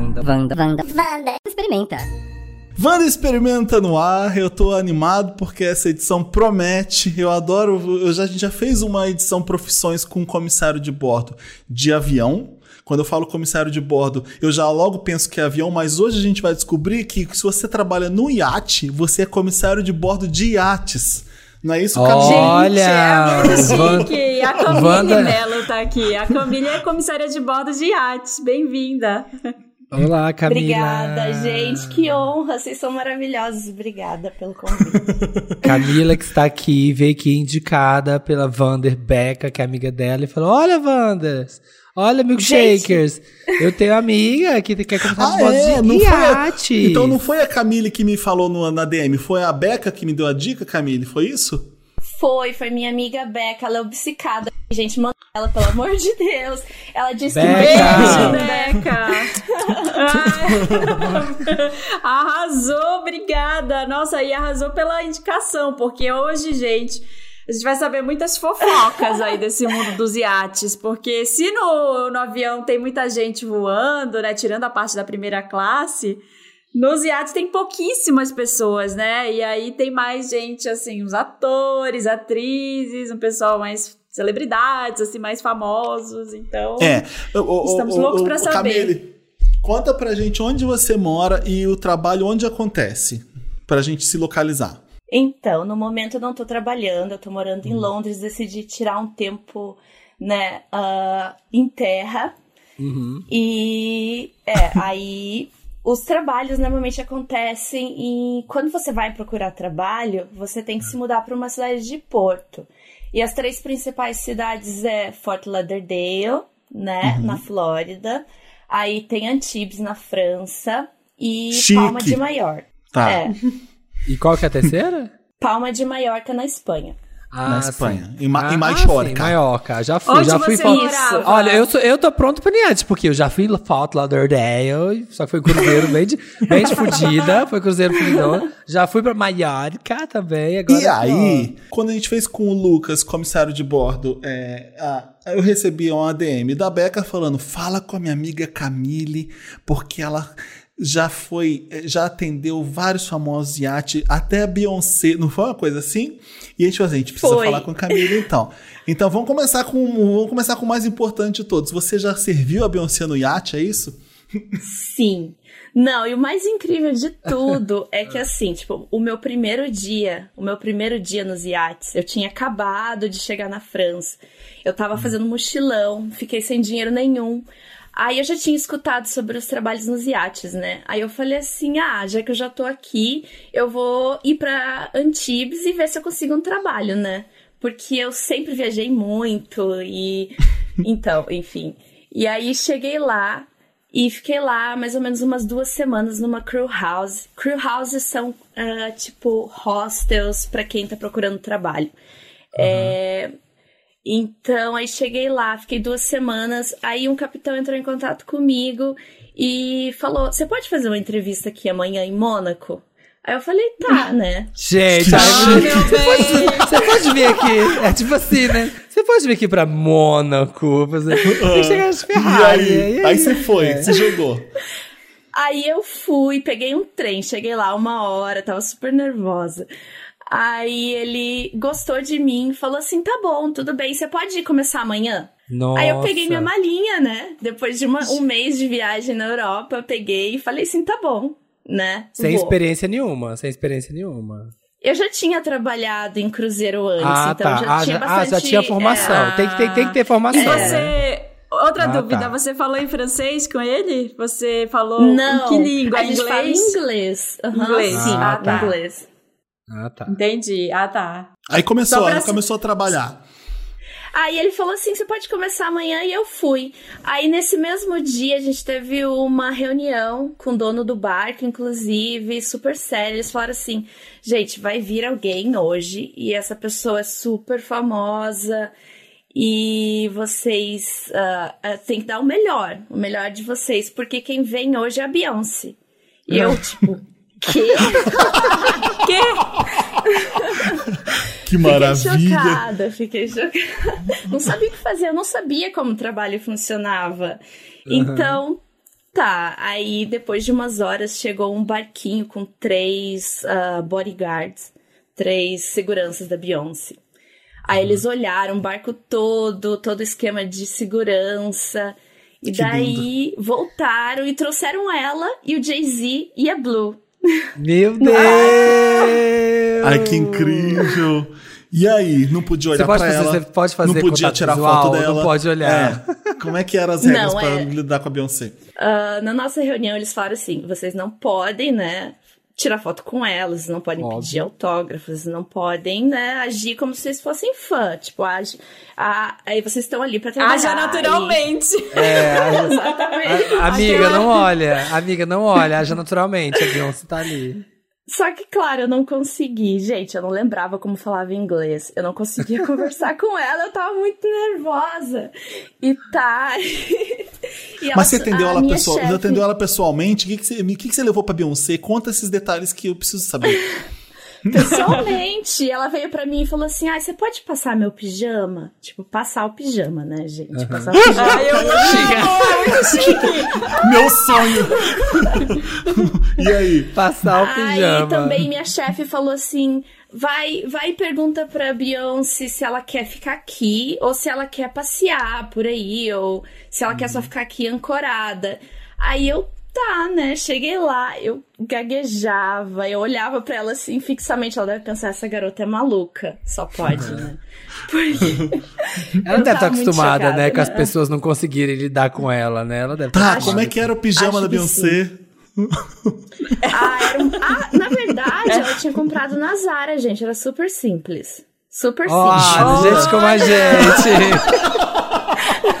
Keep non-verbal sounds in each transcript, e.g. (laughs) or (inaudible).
Wanda, Wanda, Wanda, Wanda. Experimenta. Wanda Experimenta no ar, eu tô animado porque essa edição promete. Eu adoro. Eu já, a gente já fez uma edição Profissões com comissário de bordo de avião. Quando eu falo comissário de bordo, eu já logo penso que é avião, mas hoje a gente vai descobrir que se você trabalha no iate, você é comissário de bordo de iates. Não é isso, Camila? Olha, Gente, é muito chique. A Camille Wanda... Mello tá aqui. A Camille é comissária de bordo de iates. Bem-vinda. Olá, Camila. Obrigada, gente. Que honra. Vocês são maravilhosos. Obrigada pelo convite. (laughs) Camila, que está aqui, veio aqui indicada pela Vander Beca, que é amiga dela, e falou: Olha, Wanders, Olha, milkshakers. Gente. Eu tenho amiga que quer começar ah, é? de iate. A... Então não foi a Camille que me falou no, na DM, foi a Beca que me deu a dica, Camille? Foi isso? Foi, foi minha amiga Beca, ela é obcecada. Gente, manda ela, pelo amor de Deus. Ela disse Beca. que beijo, Beca. (laughs) arrasou, obrigada. Nossa, e arrasou pela indicação, porque hoje, gente, a gente vai saber muitas fofocas aí desse mundo dos iates, porque se no, no avião tem muita gente voando, né, tirando a parte da primeira classe, nos iates tem pouquíssimas pessoas, né? E aí tem mais gente, assim, os atores, atrizes, um pessoal mais celebridades, assim, mais famosos. Então, é. o, estamos o, loucos para saber. Camille, conta pra gente onde você mora e o trabalho onde acontece, pra gente se localizar. Então, no momento eu não tô trabalhando, eu tô morando em uhum. Londres, decidi tirar um tempo, né, uh, em terra. Uhum. E é, (laughs) aí os trabalhos normalmente acontecem em quando você vai procurar trabalho, você tem que se mudar para uma cidade de porto. E as três principais cidades é Fort Lauderdale, né, uhum. na Flórida. Aí tem Antibes na França e Chique. Palma de Maior. Tá. É. E qual que é a terceira? (laughs) Palma de Maiorca, na Espanha. Ah, na Espanha. Sim. Em, Ma ah, em Maiorca. Sim, Maiorca. Já fui, Onde já fui. Isso. Olha, eu, sou, eu tô pronto pra Niantes, porque eu já fui Fort Lauderdale, só que foi cruzeiro bem de, bem de fudida, (laughs) foi cruzeiro fudidão. Já fui pra Maiorca também. Agora e aí, quando a gente fez com o Lucas, comissário de bordo, é, a, eu recebi um ADM da Beca falando: fala com a minha amiga Camille, porque ela já foi, já atendeu vários famosos iate, até a Beyoncé, não foi uma coisa assim? E a gente falou assim, a gente precisa foi. falar com a Camila então. Então vamos começar com, vamos começar com o mais importante de todos. Você já serviu a Beyoncé no iate, é isso? Sim. Não, e o mais incrível de tudo (laughs) é que assim, tipo, o meu primeiro dia, o meu primeiro dia nos iates, eu tinha acabado de chegar na França. Eu tava fazendo mochilão, fiquei sem dinheiro nenhum. Aí eu já tinha escutado sobre os trabalhos nos iates, né? Aí eu falei assim: ah, já que eu já tô aqui, eu vou ir pra Antibes e ver se eu consigo um trabalho, né? Porque eu sempre viajei muito e. (laughs) Então, enfim. E aí cheguei lá e fiquei lá mais ou menos umas duas semanas numa crew house. Crew houses são uh, tipo hostels para quem tá procurando trabalho. Uhum. É então, aí cheguei lá, fiquei duas semanas. Aí um capitão entrou em contato comigo e falou: Você pode fazer uma entrevista aqui amanhã em Mônaco? Aí eu falei, tá, né? Gente, ah, você, pode, você pode vir aqui. É tipo assim, né? Você pode vir aqui pra Mônaco. Fazer, (laughs) tem que chegar de Ferrari. E aí, aí você foi, é. você jogou. Aí eu fui, peguei um trem, cheguei lá uma hora, tava super nervosa. Aí ele gostou de mim, falou assim: tá bom, tudo bem, você pode começar amanhã? Nossa. Aí eu peguei minha malinha, né? Depois de uma, um mês de viagem na Europa, eu peguei e falei assim: tá bom, né? Sem Vou. experiência nenhuma, sem experiência nenhuma. Eu já tinha trabalhado em cruzeiro antes, ah, então tá. já ah, tinha já, bastante... Ah, já tinha formação. É... Tem, que, tem, tem que ter formação. E você... Outra ah, dúvida, tá. você falou em francês com ele? Você falou Não, em que língua? A gente inglês? fala inglês. Uhum, inglês. Sim, ah, tá. inglês. Ah, tá. Entendi. Ah, tá. Aí começou, aí começou a trabalhar. Aí ele falou assim: você pode começar amanhã e eu fui. Aí nesse mesmo dia a gente teve uma reunião com o dono do barco, inclusive, super sério. Eles falaram assim: gente, vai vir alguém hoje e essa pessoa é super famosa e vocês uh, uh, têm que dar o melhor, o melhor de vocês, porque quem vem hoje é a Beyoncé. E eu, tipo, que? (laughs) (laughs) (laughs) que? Que maravilha! Fiquei chocada, fiquei chocada. Não sabia o que fazer, eu não sabia como o trabalho funcionava. Uhum. Então, Tá, aí depois de umas horas chegou um barquinho com três uh, bodyguards, três seguranças da Beyoncé. Aí eles olharam o barco todo, todo o esquema de segurança. E que daí lindo. voltaram e trouxeram ela e o Jay-Z e a Blue. Meu Deus! Ai, que incrível! E aí, não podia olhar para ela? Você pode fazer Não podia tirar visual, foto dela? Não pode olhar. É. Como é que eram as regras para é... lidar com a Beyoncé? Uh, na nossa reunião, eles falaram assim, vocês não podem, né, tirar foto com elas, não podem Óbvio. pedir autógrafos, não podem, né, agir como se vocês fossem fã. Tipo, age, a, aí vocês estão ali pra trabalhar. Haja naturalmente. E... É, (laughs) exatamente. A, amiga, não olha. Amiga, não olha. Haja naturalmente. A Beyoncé tá ali. Só que, claro, eu não consegui. Gente, eu não lembrava como falava inglês. Eu não conseguia (laughs) conversar com ela, eu tava muito nervosa. E tá. (laughs) e Mas você atendeu ela, pessoal, chefe... atendeu ela pessoalmente? O que, que, você, que, que você levou pra Beyoncé? Conta esses detalhes que eu preciso saber. (laughs) Pessoalmente, ela veio para mim e falou assim: ah, você pode passar meu pijama? Tipo, passar o pijama, né, gente? Uhum. Passar o pijama. Ai, eu Meu sonho! e aí? Passar o pijama. Aí também minha chefe falou assim: vai, vai e pergunta pra Beyoncé se ela quer ficar aqui ou se ela quer passear por aí, ou se ela uhum. quer só ficar aqui ancorada. Aí eu tá, né? Cheguei lá, eu gaguejava, eu olhava para ela assim fixamente. Ela deve pensar: essa garota é maluca. Só pode, né? (laughs) Porque. ela deve estar tá acostumada, chocada, né? Com as né? pessoas não conseguirem lidar com ela, né? Ela deve tá, como é que era o pijama da Beyoncé? ah, era um... ah, na verdade, ela tinha comprado na Zara, gente. Era super simples. Super oh, simples. Gente como a gente.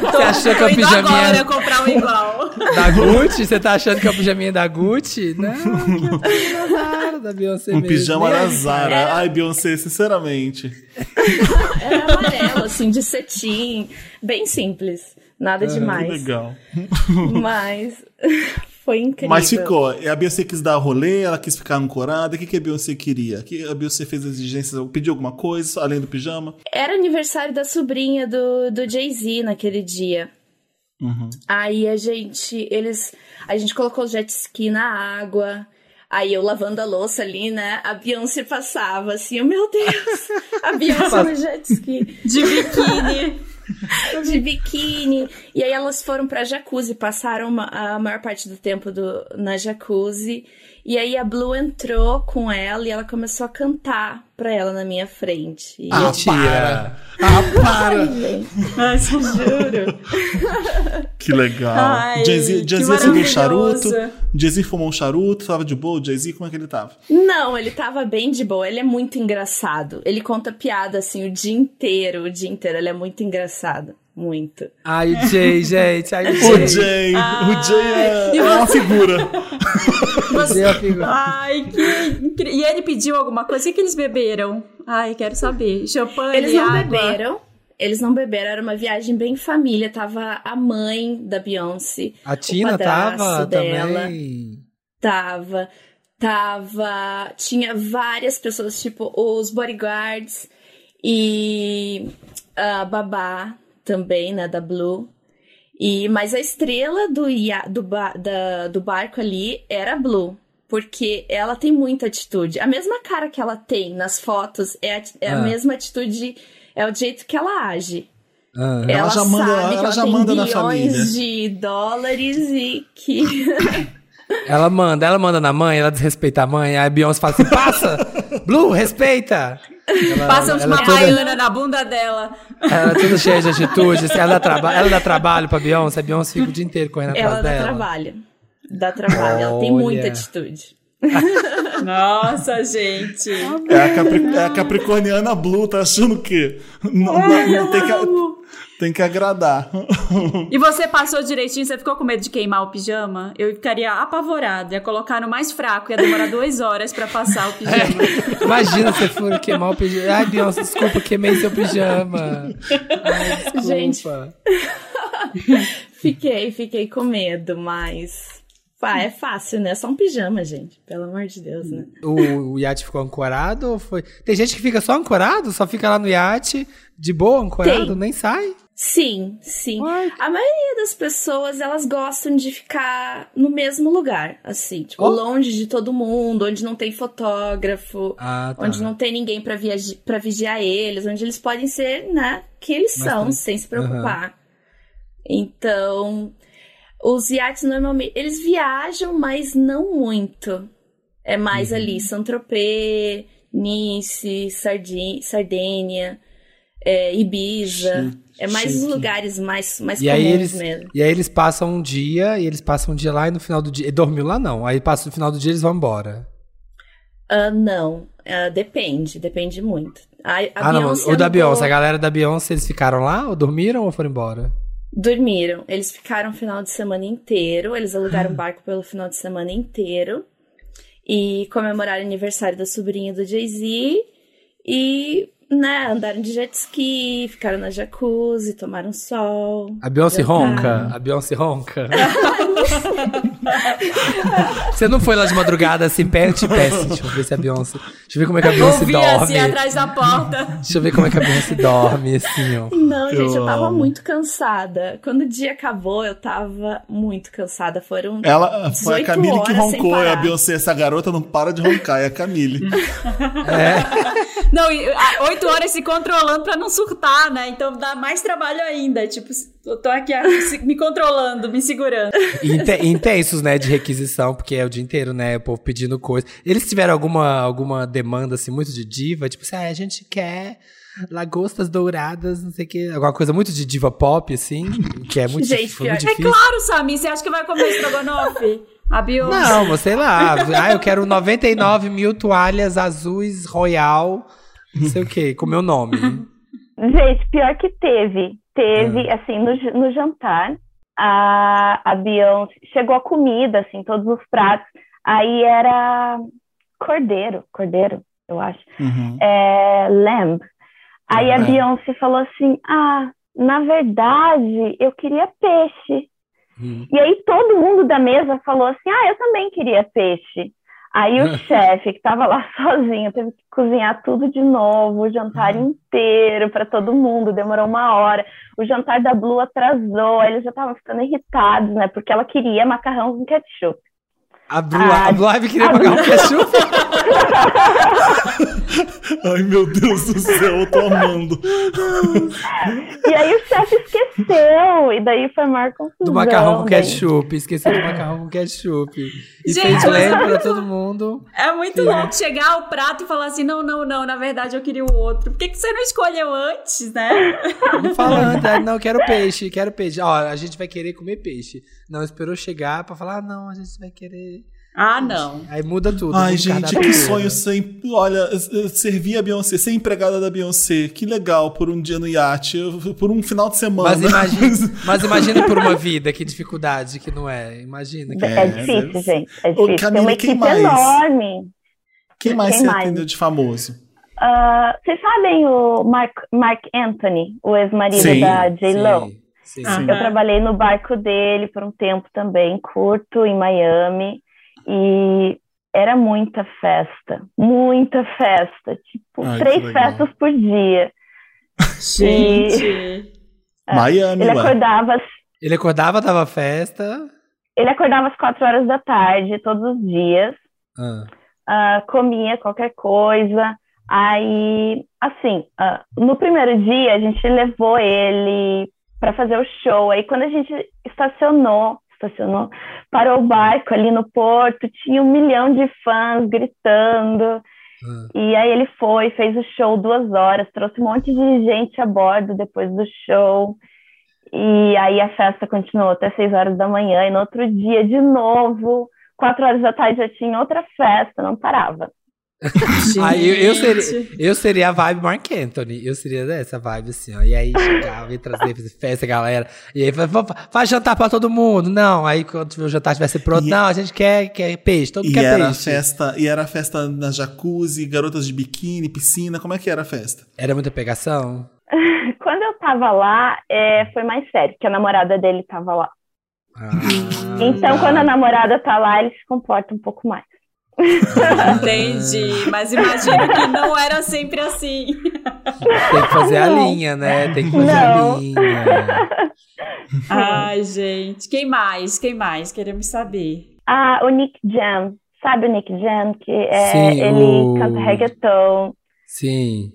(laughs) Você achou que é o pijaminha. agora comprar um igual. Da Gucci? Você tá achando que é o pijaminha da Gucci? Não, que é o Zara, da Beyoncé. Um mesmo. pijama da Zara. É. Ai, Beyoncé, sinceramente. Era amarelo, assim, de cetim. Bem simples. Nada demais. Que legal. Mas (laughs) foi incrível. Mas ficou. A Beyoncé quis dar rolê, ela quis ficar ancorada. O que, que a Beyoncé queria? Que a Beyoncé fez exigências, pediu alguma coisa além do pijama? Era aniversário da sobrinha do, do Jay-Z naquele dia. Uhum. Aí a gente, eles, a gente colocou o jet ski na água. Aí eu lavando a louça ali, né? A Beyoncé passava assim, oh, meu Deus! (laughs) A Beyoncé no jet ski. De biquíni. (laughs) de biquíni. E aí elas foram pra jacuzzi, passaram uma, a maior parte do tempo do, na jacuzzi. E aí a Blue entrou com ela e ela começou a cantar pra ela na minha frente. E ah, para! Ah, para! (laughs) Ai, juro. Que legal. Jay-Z acendeu um charuto. Jay-Z fumou um charuto, tava de boa. Jay-Z, como é que ele tava? Não, ele tava bem de boa. Ele é muito engraçado. Ele conta piada assim o dia inteiro, o dia inteiro. Ele é muito engraçado. Muito. Ai, o Jay, (laughs) gente. Ai, o Jay. O Jay, o Jay é, (laughs) é uma figura. Você... É figura. Ai, que incrível. E ele pediu alguma coisa? O que, que eles beberam? Ai, quero saber. Champanhe, Eles não água. beberam. Eles não beberam, era uma viagem bem família. Tava a mãe da Beyoncé. A Tina tava dela. também. Tava. Tava. Tinha várias pessoas, tipo, os bodyguards e a babá também, né, da Blue. E, mas a estrela do, do, da, do barco ali era a Blue. Porque ela tem muita atitude. A mesma cara que ela tem nas fotos é a, é ah. a mesma atitude, é o jeito que ela age. Ah. Ela, ela, já manda, ela, ela já manda na família. de dólares e que. (laughs) ela manda, ela manda na mãe, ela desrespeita a mãe, aí a Beyoncé fala assim: passa! Blue, respeita! Ela, Passa uma toda... na bunda dela. Ela é toda cheia de atitude. Assim, (laughs) ela, dá traba... ela dá trabalho pra Beyoncé. A Beyoncé fica o dia inteiro correndo atrás ela dela. Ela dá trabalho. Dá trabalho. Olha. Ela tem muita atitude. (laughs) Nossa, gente. É a, Capri... é a Capricorniana Blue, tá achando o quê? Não, não, não tem que tem que agradar. E você passou direitinho? Você ficou com medo de queimar o pijama? Eu ficaria apavorada. Ia colocar no mais fraco. Ia demorar duas horas para passar o pijama. É. Imagina se for queimar o pijama. Ai, Beyoncé, desculpa, queimei seu pijama. Ai, desculpa. Gente, (laughs) fiquei, fiquei com medo, mas... Ah, é fácil, né? É só um pijama, gente. Pelo amor de Deus, né? O, o iate ficou ancorado ou foi... Tem gente que fica só ancorado? Só fica lá no iate, de boa, ancorado, Tem. nem sai? Sim, sim. What? A maioria das pessoas, elas gostam de ficar no mesmo lugar, assim, tipo, oh. longe de todo mundo, onde não tem fotógrafo, ah, tá. onde não tem ninguém para pra vigiar eles, onde eles podem ser, né, que eles Mas são, tem... sem se preocupar. Uhum. Então, os iates normalmente, eles viajam, mas não muito. É mais uhum. ali, Saint-Tropez, Nice, Sardênia, é, Ibiza. Chique. É mais Chique. os lugares mais, mais e comuns aí eles, mesmo. E aí eles passam um dia, e eles passam um dia lá e no final do dia. E dormiu lá não. Aí passa no final do dia eles vão embora. Uh, não. Uh, depende, depende muito. A, a ah, não. O da Beyoncé, a galera da Beyoncé, eles ficaram lá, ou dormiram ou foram embora? Dormiram. Eles ficaram o final de semana inteiro. Eles alugaram um barco pelo final de semana inteiro. E comemoraram o aniversário da sobrinha do Jay-Z. E né, andaram de jet ski, ficaram na jacuzzi, tomaram sol. A Beyoncé ronca? A Beyoncé ronca? (laughs) (laughs) Você não foi lá de madrugada assim, perto e peça. Deixa eu ver se a Beyoncé. Deixa eu ver como é que a Beyoncé Ouvi, dorme. assim atrás da porta. Deixa eu ver como é que a Beyoncé dorme, assim, ó. Não, gente, eu tava muito cansada. Quando o dia acabou, eu tava muito cansada. Foram. Ela foi a Camille que roncou. E a Beyoncé, essa garota não para de roncar, é a Camille. (laughs) é. Não, oito horas se controlando pra não surtar, né? Então dá mais trabalho ainda. Tipo, eu tô aqui me controlando, me segurando. Intensos, né, de requisição, porque é o dia inteiro, né, o povo pedindo coisa. Eles tiveram alguma, alguma demanda, assim, muito de diva? Tipo assim, ah, a gente quer lagostas douradas, não sei o que. Alguma coisa muito de diva pop, assim, que é muito, (laughs) gente, muito difícil. É claro, Sami, você acha que vai comer estrogonofe? A Beyoncé. Não, sei lá. Ah, eu quero 99 mil toalhas azuis Royal não sei o que, com meu nome. Gente, pior que teve. Teve, é. assim, no, no jantar, a, a Beyoncé chegou a comida, assim, todos os pratos. Aí era cordeiro, cordeiro, eu acho. Uhum. É, lamb. Aí a. Beyoncé falou assim: Ah, na verdade, eu queria peixe. Uhum. E aí todo mundo da mesa falou assim: Ah, eu também queria peixe. Aí o (laughs) chefe, que estava lá (laughs) sozinho, teve que cozinhar tudo de novo, o jantar uhum. inteiro para todo mundo, demorou uma hora. O jantar da Blue atrasou, eles já estavam ficando irritados, né? Porque ela queria macarrão com ketchup. A Blue, ah, a Blue Ivy queria macarrão com ketchup? Ai, meu Deus do céu, eu tô amando. e aí o chefe esqueceu, e daí foi maior confusão. Do macarrão com ketchup, esqueceu do macarrão com ketchup. E Gente, fez lembra pra todo mundo. É muito louco chegar ao prato e falar assim, não, não, não, na verdade eu queria o outro. Por que, que você não escolheu antes, né? Não falando, ah, não, quero peixe, quero peixe. Ó, a gente vai querer comer peixe. Não, esperou chegar pra falar, ah, não, a gente vai querer... Ah, não. Aí muda tudo. Ai, gente, que sonho sem. Olha, servir a Beyoncé, ser empregada da Beyoncé. Que legal por um dia no iate, por um final de semana. Mas imagina, (laughs) mas imagina por uma vida, que dificuldade que não é. Imagina. Que é, é difícil, gente. É difícil. Ô, Camila, Tem equipe mais? enorme. Quem mais quem você mais? atendeu de famoso? Uh, vocês sabem o Mark, Mark Anthony, o ex-marido da J-Lo? Sim, sim, sim. Eu trabalhei no barco dele por um tempo também, curto, em Miami. E era muita festa, muita festa, tipo, Ai, três festas por dia. (laughs) Gente! E, é, Miami, ele acordava. Ele acordava, dava festa. Ele acordava às quatro horas da tarde, todos os dias. Ah. Uh, comia qualquer coisa. Aí, assim, uh, no primeiro dia a gente levou ele para fazer o show. Aí quando a gente estacionou estacionou, parou o barco ali no porto, tinha um milhão de fãs gritando. Ah. E aí ele foi, fez o show duas horas, trouxe um monte de gente a bordo depois do show. E aí a festa continuou até seis horas da manhã, e no outro dia, de novo, quatro horas da tarde já tinha outra festa, não parava. (laughs) aí eu, eu, seria, eu seria a vibe Mark Anthony. Eu seria dessa vibe assim, ó. E aí chegava, ia trazer, fazer festa, galera. E aí faz jantar pra todo mundo. Não, aí quando o jantar estivesse pronto, e, não, a gente quer, quer peixe, todo mundo quer era peixe. Festa, e era festa na jacuzzi, garotas de biquíni, piscina. Como é que era a festa? Era muita pegação? (laughs) quando eu tava lá, é, foi mais sério, porque a namorada dele tava lá. Ah, então, quando a namorada tá lá, ele se comporta um pouco mais. (laughs) Entendi, mas imagino que não era sempre assim. Tem que fazer a linha, né? Tem que fazer não. a linha. Ai, gente. Quem mais? Quem mais? Queremos saber. Ah, o Nick Jam. Sabe o Nick Jam? Que é, Sim, ele o... canta reggaeton. Sim.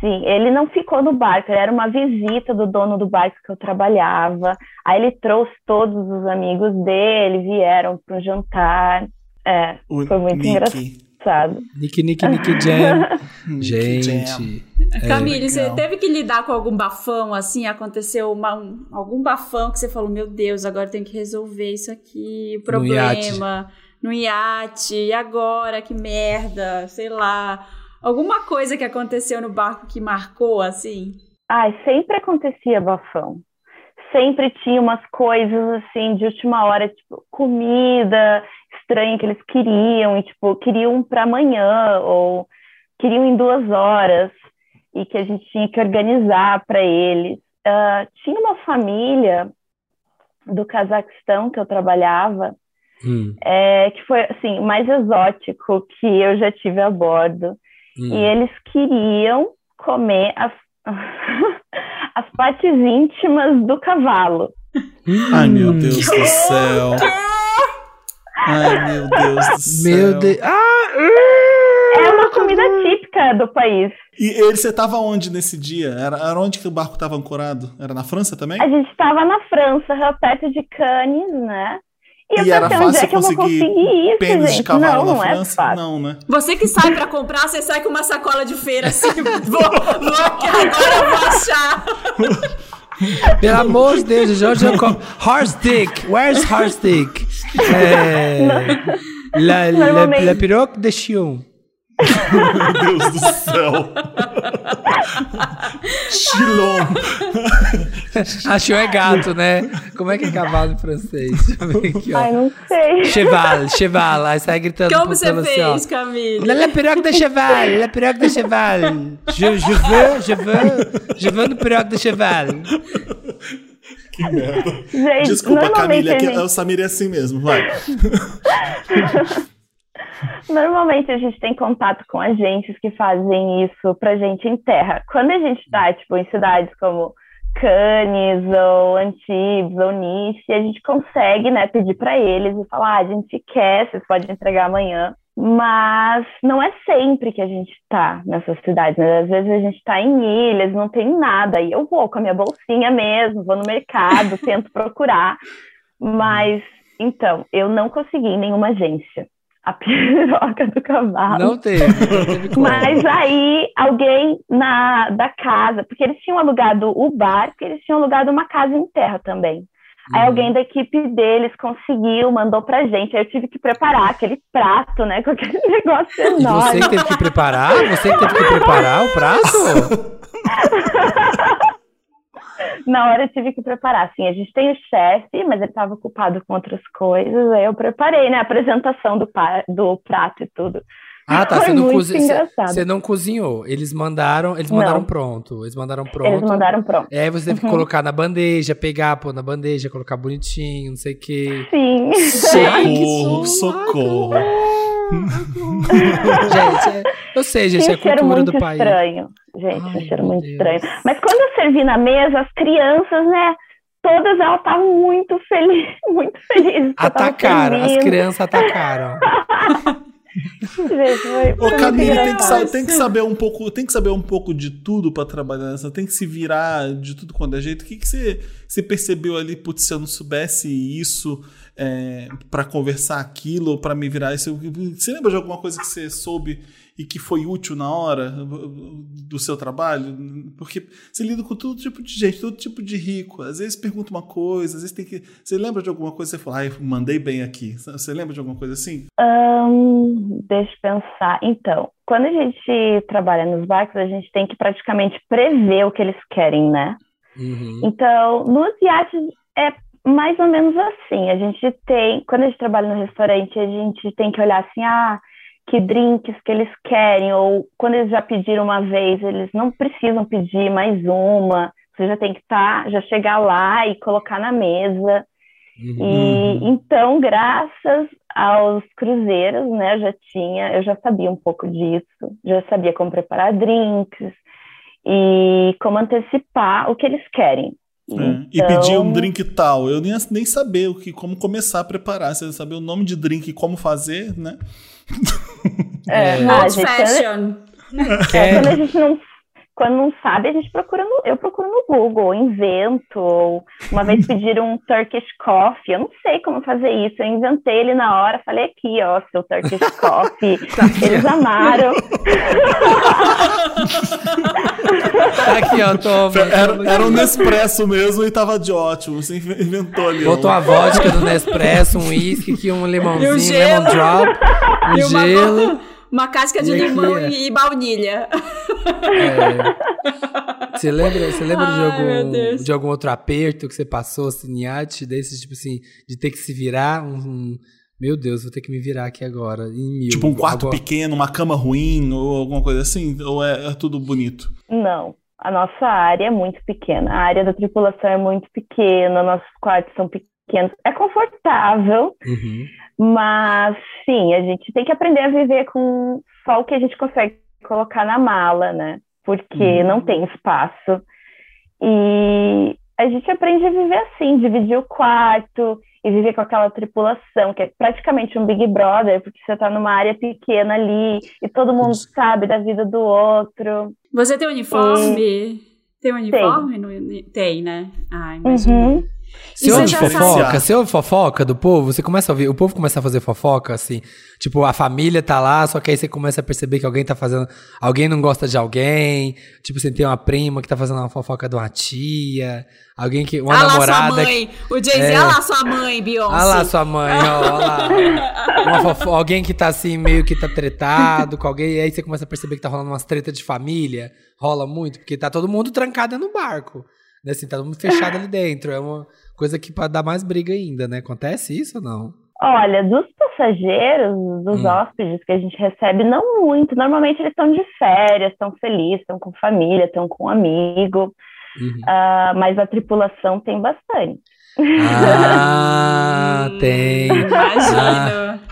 Sim, ele não ficou no barco, ele era uma visita do dono do barco que eu trabalhava. Aí ele trouxe todos os amigos dele, vieram para um jantar. É, o foi muito Nick. engraçado. Nick, Nick, Nick Jam. (laughs) Gente. É, Camille, você teve que lidar com algum bafão assim? Aconteceu uma, um, algum bafão que você falou, meu Deus, agora tem que resolver isso aqui, o problema no iate, no iate e agora, que merda, sei lá Alguma coisa que aconteceu no barco que marcou, assim? Ai, sempre acontecia bafão. Sempre tinha umas coisas, assim, de última hora, tipo, comida estranha que eles queriam, e, tipo, queriam para amanhã, ou queriam em duas horas, e que a gente tinha que organizar para eles. Uh, tinha uma família do Cazaquistão que eu trabalhava, hum. é, que foi, assim, mais exótico que eu já tive a bordo. Hum. E eles queriam comer as, (laughs) as partes íntimas do cavalo. Ai, meu Deus do céu. Ai, meu Deus do (laughs) céu. Meu Deus. Ah, é uma comida típica do país. E ele, você estava onde nesse dia? Era, era onde que o barco estava ancorado? Era na França também? A gente estava na França, perto de Cannes, né? E, e era fácil conseguir isso, pênis de cavalo não, na é França? É não, né? Você que sai pra comprar, você sai com uma sacola de feira assim, (laughs) vou, vou agora eu vou achar. (laughs) Pelo amor de Deus, Jorge Horse dick, where's horse dick? É, (laughs) la, la, la piroque de Chion. Meu Deus do céu. Chilon. Achou é gato, né? Como é que é cavalo em francês? Aqui, Ai, não sei. Cheval, cheval. Aí sai gritando Como você fez, assim, Camille? La, pirogue de cheval, la pirogue de cheval. Je, je veux, je veux, je veux une pirogue de cheval. Que merda. Gente, Desculpa, Camille, é o Samir é assim mesmo, vai. (laughs) Normalmente a gente tem contato com agentes que fazem isso pra gente em terra. Quando a gente tá, tipo, em cidades como Cannes ou Antibes ou Nice, a gente consegue, né, pedir para eles e falar, ah, a gente quer, vocês podem entregar amanhã. Mas não é sempre que a gente tá nessas cidades, né? Às vezes a gente tá em ilhas, não tem nada, e eu vou com a minha bolsinha mesmo, vou no mercado, (laughs) tento procurar. Mas, então, eu não consegui em nenhuma agência a piroca do cavalo. Não teve, não teve Mas aí alguém na da casa, porque eles tinham alugado o bar, porque eles tinham alugado uma casa em terra também. Aí uhum. alguém da equipe deles conseguiu, mandou pra gente. Aí eu tive que preparar aquele prato, né? Com aquele (laughs) negócio enorme. E você teve que preparar? Você teve que preparar o prato? (laughs) Na hora eu tive que preparar. Assim, a gente tem o chefe, mas ele estava ocupado com outras coisas. Aí eu preparei, né? A apresentação do, do prato e tudo. Ah, tá. Você não, cozi... você não cozinhou. Eles mandaram, eles mandaram não. pronto. Eles mandaram pronto. Eles mandaram pronto. E aí você teve que uhum. colocar na bandeja, pegar, pôr na bandeja, colocar bonitinho, não sei o quê. Sim. Socorro, socorro. Gente, é, eu sei, gente, é cultura do país. Estranho. Gente, Ai, um cheiro muito Deus. estranho. Mas quando eu servi na mesa, as crianças, né? Todas elas estavam muito felizes, (laughs) muito felizes. Atacaram, as crianças atacaram. (laughs) Gente, foi, Ô, Camille, tem que, tem que, saber um pouco, tem que saber um pouco de tudo para trabalhar nessa, tem que se virar de tudo quando é jeito. O que, que você, você percebeu ali, putz, se eu não soubesse isso é, para conversar aquilo, para me virar isso? Você lembra de alguma coisa que você soube e que foi útil na hora do seu trabalho? Porque você lida com todo tipo de gente, todo tipo de rico. Às vezes pergunta uma coisa, às vezes tem que. Você lembra de alguma coisa que você fala, ai, mandei bem aqui? Você lembra de alguma coisa assim? Um, deixa eu pensar. Então, quando a gente trabalha nos barcos, a gente tem que praticamente prever o que eles querem, né? Uhum. Então, nos iates é mais ou menos assim. A gente tem, quando a gente trabalha no restaurante, a gente tem que olhar assim, ah, que drinks que eles querem, ou quando eles já pediram uma vez, eles não precisam pedir mais uma, você já tem que estar, tá, já chegar lá e colocar na mesa. Uhum. E então, graças aos cruzeiros, né, eu já tinha, eu já sabia um pouco disso, já sabia como preparar drinks e como antecipar o que eles querem. É. Então... E pedir um drink tal. Eu nem, nem saber o que, como começar a preparar. Você saber o nome de drink e como fazer, né? É, é. Old fashion. É, quando a gente não quando não sabe, a gente procura no, eu procuro no Google, invento. Uma vez (laughs) pediram um Turkish coffee, eu não sei como fazer isso. Eu inventei ele na hora, falei aqui, ó, seu Turkish (laughs) coffee. Tá Eles amaram. Tá aqui, ó, toma. Era, era um Nespresso mesmo e tava de ótimo. Você inventou ali. Botou a vodka do Nespresso, um uísque, um limãozinho, um lemon drop, (laughs) um gelo. Uma casca de limão é. e baunilha. É. Você lembra, você lembra Ai, de, algum, de algum outro aperto que você passou, assim, arte, desses, tipo assim, de ter que se virar? Um, um, meu Deus, vou ter que me virar aqui agora. Mil, tipo um quarto agora. pequeno, uma cama ruim ou alguma coisa assim? Ou é, é tudo bonito? Não. A nossa área é muito pequena. A área da tripulação é muito pequena, nossos quartos são pequenos. É confortável, uhum. Mas, sim, a gente tem que aprender a viver com só o que a gente consegue colocar na mala, né? Porque uhum. não tem espaço. E a gente aprende a viver assim, dividir o quarto e viver com aquela tripulação, que é praticamente um Big Brother, porque você está numa área pequena ali e todo mundo sabe da vida do outro. Você tem uniforme? E... Tem uniforme? Tem, no... tem né? Ah, imagina. Uhum. Se ouve fofoca, se ouve fofoca do povo, você começa a ouvir, o povo começa a fazer fofoca, assim, tipo, a família tá lá, só que aí você começa a perceber que alguém tá fazendo, alguém não gosta de alguém, tipo, você tem uma prima que tá fazendo uma fofoca de uma tia, alguém que, uma ah namorada... Lá sua mãe, que, o Jay-Z, é, olha lá sua mãe, Beyoncé. Olha lá sua mãe, ó, olha lá. (laughs) Fofo, alguém que tá assim, meio que tá tretado com alguém, e aí você começa a perceber que tá rolando umas tretas de família, rola muito, porque tá todo mundo trancado no barco. Né, assim, tá todo mundo fechado ali dentro. É uma coisa que pode dar mais briga ainda, né? Acontece isso ou não? Olha, dos passageiros, dos hum. hóspedes que a gente recebe, não muito. Normalmente eles estão de férias, estão felizes, estão com família, estão com um amigo. Uhum. Uh, mas a tripulação tem bastante. Ah, (laughs) tem. Imagino. Ah.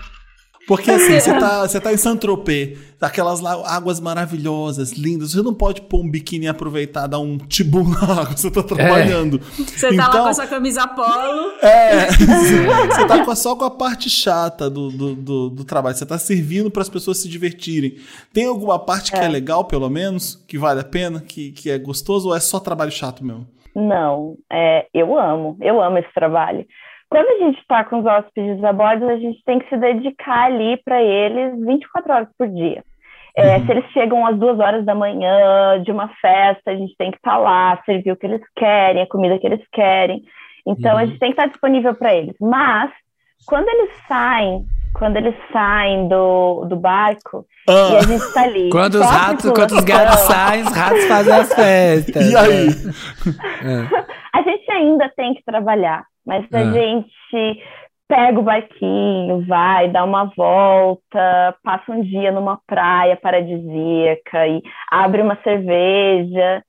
Porque assim, você tá, (laughs) você tá em Saint-Tropez, aquelas águas maravilhosas, lindas. Você não pode pôr um biquíni e aproveitar, dar um tibum na água, você tá trabalhando. É. Você então, tá lá então, com a sua camisa polo. É, (laughs) você tá com, só com a parte chata do, do, do, do trabalho. Você tá servindo para as pessoas se divertirem. Tem alguma parte que é. é legal, pelo menos, que vale a pena, que, que é gostoso, ou é só trabalho chato mesmo? Não, é, eu amo, eu amo esse trabalho. Quando a gente está com os hóspedes a bordo, a gente tem que se dedicar ali para eles 24 horas por dia. É, uhum. Se eles chegam às duas horas da manhã de uma festa, a gente tem que estar tá lá, servir o que eles querem, a comida que eles querem. Então, uhum. a gente tem que estar tá disponível para eles. Mas, quando eles saem, quando eles saem do, do barco, ah. e a gente está ali. Quando os ratos, quando os gatos saem, os ratos fazem as (laughs) festas. E aí? É. (laughs) A gente ainda tem que trabalhar. Mas a ah. gente pega o barquinho, vai, dá uma volta, passa um dia numa praia paradisíaca e abre uma cerveja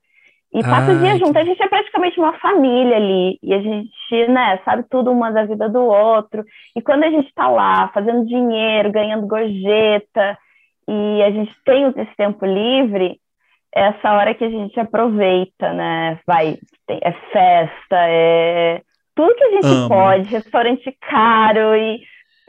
e passa ah, o dia junto. A gente é praticamente uma família ali e a gente, né, sabe tudo uma da vida do outro. E quando a gente tá lá fazendo dinheiro, ganhando gorjeta e a gente tem esse tempo livre, é essa hora que a gente aproveita, né? Vai, é festa, é tudo que a gente Amo. pode, restaurante caro e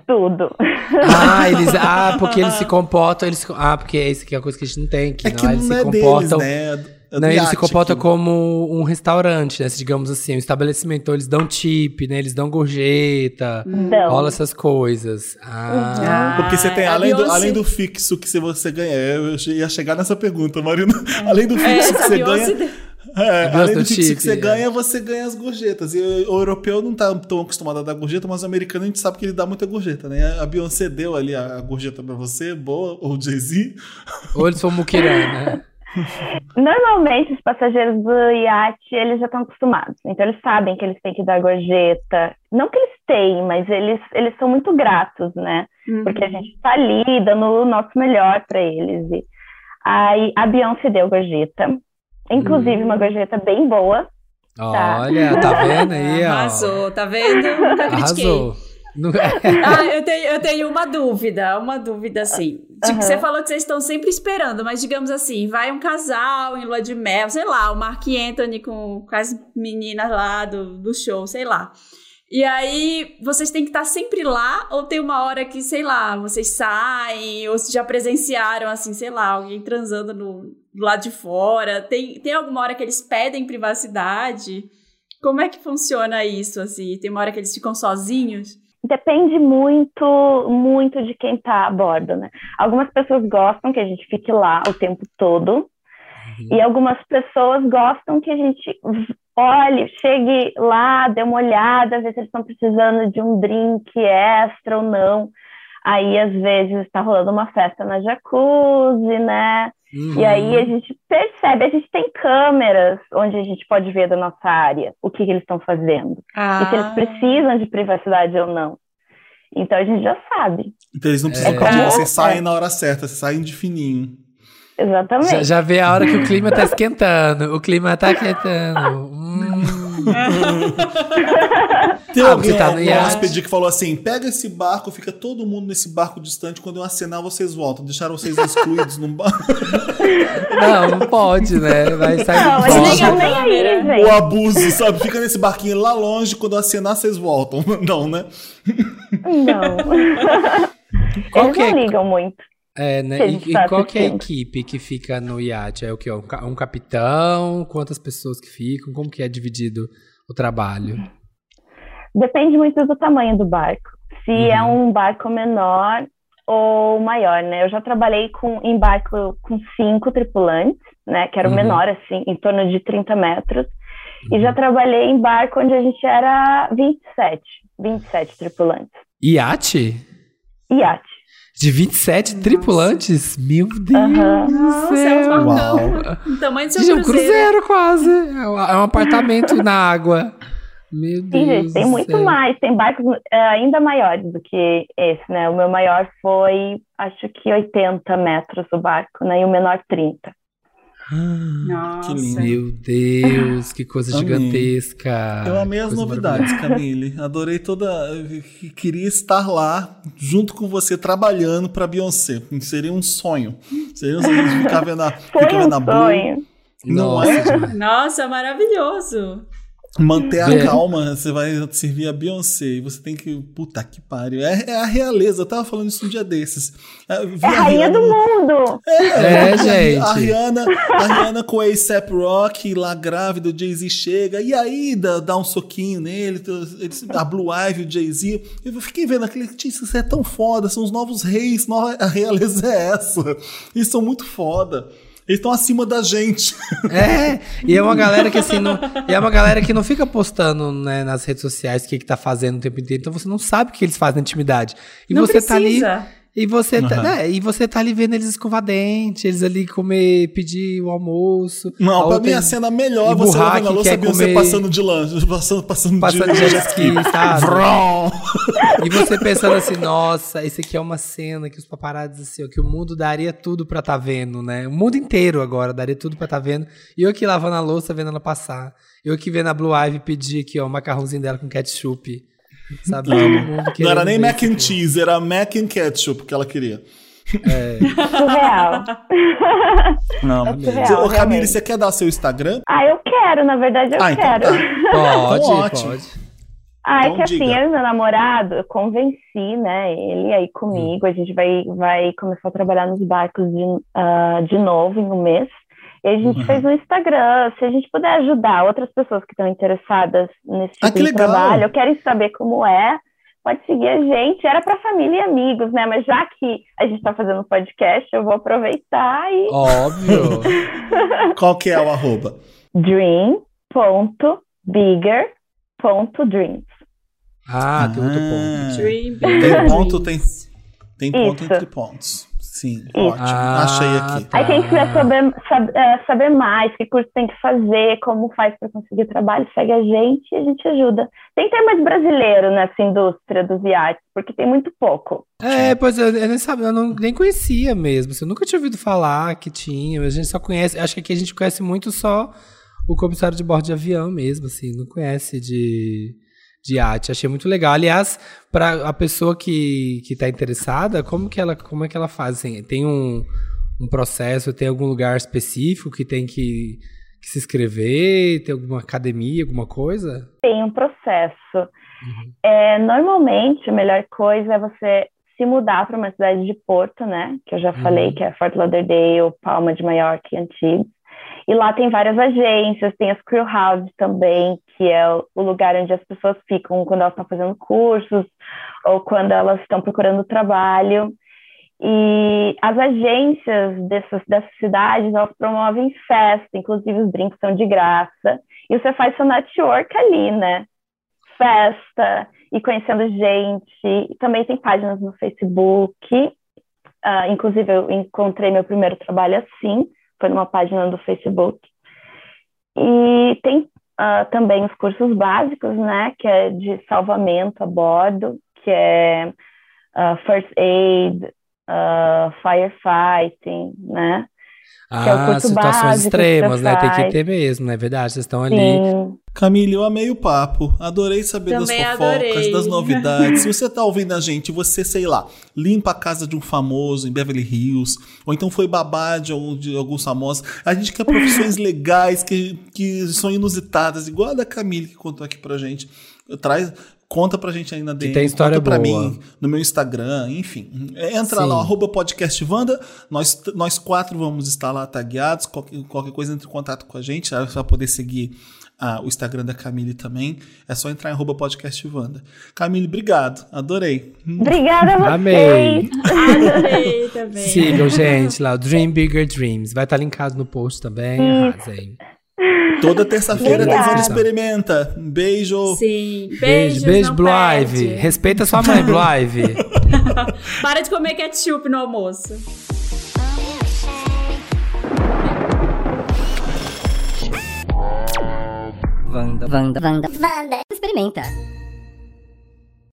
tudo. Ah, eles, (laughs) ah, porque eles se comportam, eles, ah, porque é isso que é a coisa que a gente não tem aqui, é não, que eles não se é comportam, deles, né? É não, eles se comportam como um restaurante, né? Digamos assim, um estabelecimento. Então, eles dão tip, né? Eles dão gorjeta, não. rola essas coisas. Ah. Porque você tem, além do, além do fixo que você ganha, eu ia chegar nessa pergunta, Marina. Além do fixo é, que você ganha. É, além do que você é. ganha, você ganha as gorjetas. E o, europeu não tá tão acostumado a dar gorjeta, mas o americano a gente sabe que ele dá muita gorjeta, né? A Beyoncé deu ali a, gorjeta pra você, boa, ou o Jay-Z. Ou eles são muquirana, né? (laughs) Normalmente, os passageiros do iate, eles já estão acostumados. Então, eles sabem que eles têm que dar gorjeta. Não que eles têm, mas eles, eles são muito gratos, né? Uhum. Porque a gente está ali dando o nosso melhor para eles. E aí, a Beyoncé deu gorjeta. Inclusive, uma gorjeta bem boa. Olha, tá vendo aí, ó. Arrasou, tá vendo? Nunca critiquei. Arrasou. ah, eu tenho, eu tenho uma dúvida, uma dúvida assim. Uhum. Você falou que vocês estão sempre esperando, mas digamos assim, vai um casal em lua de mel, sei lá, o Mark Anthony com, com as meninas lá do, do show, sei lá. E aí, vocês têm que estar sempre lá, ou tem uma hora que, sei lá, vocês saem, ou já presenciaram, assim, sei lá, alguém transando no, do lado de fora. Tem, tem alguma hora que eles pedem privacidade? Como é que funciona isso, assim? Tem uma hora que eles ficam sozinhos? Depende muito, muito de quem está a bordo, né? Algumas pessoas gostam que a gente fique lá o tempo todo, uhum. e algumas pessoas gostam que a gente olhe, chegue lá, dê uma olhada, ver se eles estão precisando de um drink extra ou não. Aí, às vezes, está rolando uma festa na jacuzzi, né? Uhum. E aí a gente percebe, a gente tem câmeras onde a gente pode ver da nossa área o que, que eles estão fazendo. Ah. E se eles ah. precisam de privacidade ou não. Então a gente já sabe. Então eles não precisam é. pedir, vocês saem na hora certa, vocês saem de fininho. Exatamente. Já, já vê a hora que o clima tá esquentando. O clima tá esquentando. Hum. (laughs) Tem ah, alguém tá no hóspede que falou assim: pega esse barco, fica todo mundo nesse barco distante, quando eu acenar, vocês voltam. Deixaram vocês excluídos num barco. (laughs) Não, não pode, né? Vai sair não, do nem, aí, gente. O abuso, sabe? Fica nesse barquinho lá longe, quando eu acenar, vocês voltam. (laughs) Não, né? Não. Qual Eles não é? ligam muito. É, né? E, e qual que é a equipe que fica no iate? É o que? Um, um capitão? Quantas pessoas que ficam? Como que é dividido o trabalho? Depende muito do tamanho do barco. Se é uhum. é um barco menor ou maior, né? Eu já trabalhei com, em barco com cinco tripulantes, né? Que era o uhum. menor, assim, em torno de 30 metros. Uhum. E já uhum. trabalhei em barco onde a gente era 27, 27 tripulantes. Iate? Iate. De 27 Nossa. tripulantes? Meu Deus uhum. do céu! É Uau. O tamanho do seu Gente, cruzeiro. É um cruzeiro quase. É um é apartamento na água. Meu Deus. Sim, gente, tem muito céu. mais. Tem barcos uh, ainda maiores do que esse, né? O meu maior foi, acho que 80 metros o barco, né? E o menor 30. Nossa. Meu Deus, que coisa amei. gigantesca. Eu amei as novidades, Camille. Adorei toda. Queria estar lá junto com você trabalhando para Beyoncé. Seria um sonho. Seria um sonho ficar vendo a, ficar vendo a Blue. Não é? Nossa, (laughs) maravilhoso manter a é. calma, você vai servir a Beyoncé e você tem que. Puta que pariu. É, é a realeza, eu tava falando isso um dia desses. É, é a rainha do mundo! É, é gente. A Rihanna, a Rihanna com a ASAP Rock lá grávida, o Jay-Z chega, e aí dá, dá um soquinho nele, a Blue Ivy, o Jay-Z. Eu fiquei vendo aquele. Isso é tão foda, são os novos reis, a realeza é essa. Eles são muito foda. Eles estão acima da gente. (laughs) É, e é uma galera que assim, não, é uma galera que não fica postando né, nas redes sociais o que, que tá fazendo o tempo inteiro, então você não sabe o que eles fazem na intimidade. E não você precisa. tá ali e você, uhum. tá, né, e você tá ali vendo eles escovar dente, eles ali comer, pedir o almoço. Não, pra mim a cena melhor você lavando a louça comer... você passando de lanche, passando, (laughs) passando, passando de, de sabe? e você pensando assim, nossa, esse aqui é uma cena que os paparazzi, assim, ó, que o mundo daria tudo pra tá vendo, né? O mundo inteiro agora daria tudo pra tá vendo. E eu aqui lavando a louça, vendo ela passar. Eu aqui vendo a Blue Ivy pedir aqui, ó, o macarrãozinho dela com ketchup. Sabe? Não era nem mac and cheese, era mac and ketchup que ela queria. É. Surreal. Não, é surreal, Ô, Camille, você quer dar seu Instagram? Ah, eu quero, na verdade eu ah, então quero. Tá. Pode, então, pode. Ah, é que assim, eu e meu namorado, eu convenci, né, ele aí comigo, hum. a gente vai, vai começar a trabalhar nos barcos de, uh, de novo em um mês. E a gente uhum. fez um Instagram. Se a gente puder ajudar outras pessoas que estão interessadas nesse ah, tipo ah, de legal. trabalho, eu quero saber como é, pode seguir a gente. Era para família e amigos, né? Mas já que a gente está fazendo um podcast, eu vou aproveitar e. Óbvio! (laughs) Qual que é o arroba? dream.bigger.dreams. Ah, tem outro ponto. Dream, tem ponto, tem, tem ponto entre pontos. Sim, Isso. ótimo. Ah, Achei aqui. Aí quem quiser saber, saber, é, saber mais, que curso tem que fazer, como faz para conseguir trabalho, segue a gente e a gente ajuda. Tem que ter mais brasileiro nessa indústria dos iates, porque tem muito pouco. É, pois eu, eu nem sabia, eu não, nem conhecia mesmo. Assim, eu nunca tinha ouvido falar que tinha, a gente só conhece, acho que aqui a gente conhece muito só o comissário de bordo de avião mesmo, assim, não conhece de, de arte. Achei muito legal. Aliás, para a pessoa que, que tá interessada, como que ela, como é que ela faz? Assim, tem um, um processo, tem algum lugar específico que tem que, que se inscrever? Tem alguma academia, alguma coisa? Tem um processo. Uhum. É, normalmente, a melhor coisa é você se mudar para uma cidade de Porto, né? Que eu já uhum. falei que é Fort Lauderdale, Palma de Mallorca e Antibes. E lá tem várias agências, tem as Crew House também, que é o lugar onde as pessoas ficam quando elas estão fazendo cursos ou quando elas estão procurando trabalho. E as agências dessas, dessas cidades, elas promovem festa, inclusive os drinks são de graça. E você faz seu network ali, né? Festa e conhecendo gente. Também tem páginas no Facebook. Uh, inclusive, eu encontrei meu primeiro trabalho assim, foi numa página do Facebook. E tem uh, também os cursos básicos, né? Que é de salvamento a bordo, que é uh, First Aid, uh, firefighting, né? É ah, é situações extremas, né? Tem que ter mesmo, não é verdade? Vocês estão ali. Sim. Camille, eu amei o papo. Adorei saber Também das fofocas, adorei. das novidades. (laughs) Se você tá ouvindo a gente, você, sei lá, limpa a casa de um famoso em Beverly Hills, ou então foi babá de, algum, de alguns famosos. A gente quer profissões (laughs) legais, que, que são inusitadas, igual a da Camille que contou aqui pra gente. Traz, Conta pra gente aí na DM. Que tem história conta pra boa. mim no meu Instagram, enfim. Entra Sim. lá, arroba podcastvanda. Nós, nós quatro vamos estar lá tagueados. Qualquer, qualquer coisa, entre em contato com a gente. Você vai poder seguir ah, o Instagram da Camille também. É só entrar em arroba podcastvanda. Camille, obrigado. Adorei. Obrigada a vocês. Amei. Adorei também. Sigam, gente, lá. Dream Bigger Dreams. Vai estar linkado no post também. Arrasem. Toda terça-feira tem Vanda Experimenta. Beijo. Sim. Beijo, beijo, Blue Ivy. Respeita sua mãe, Blue Ivy. (laughs) Para de comer ketchup no almoço. Vanda, Vanda, Vanda, Vanda. Experimenta.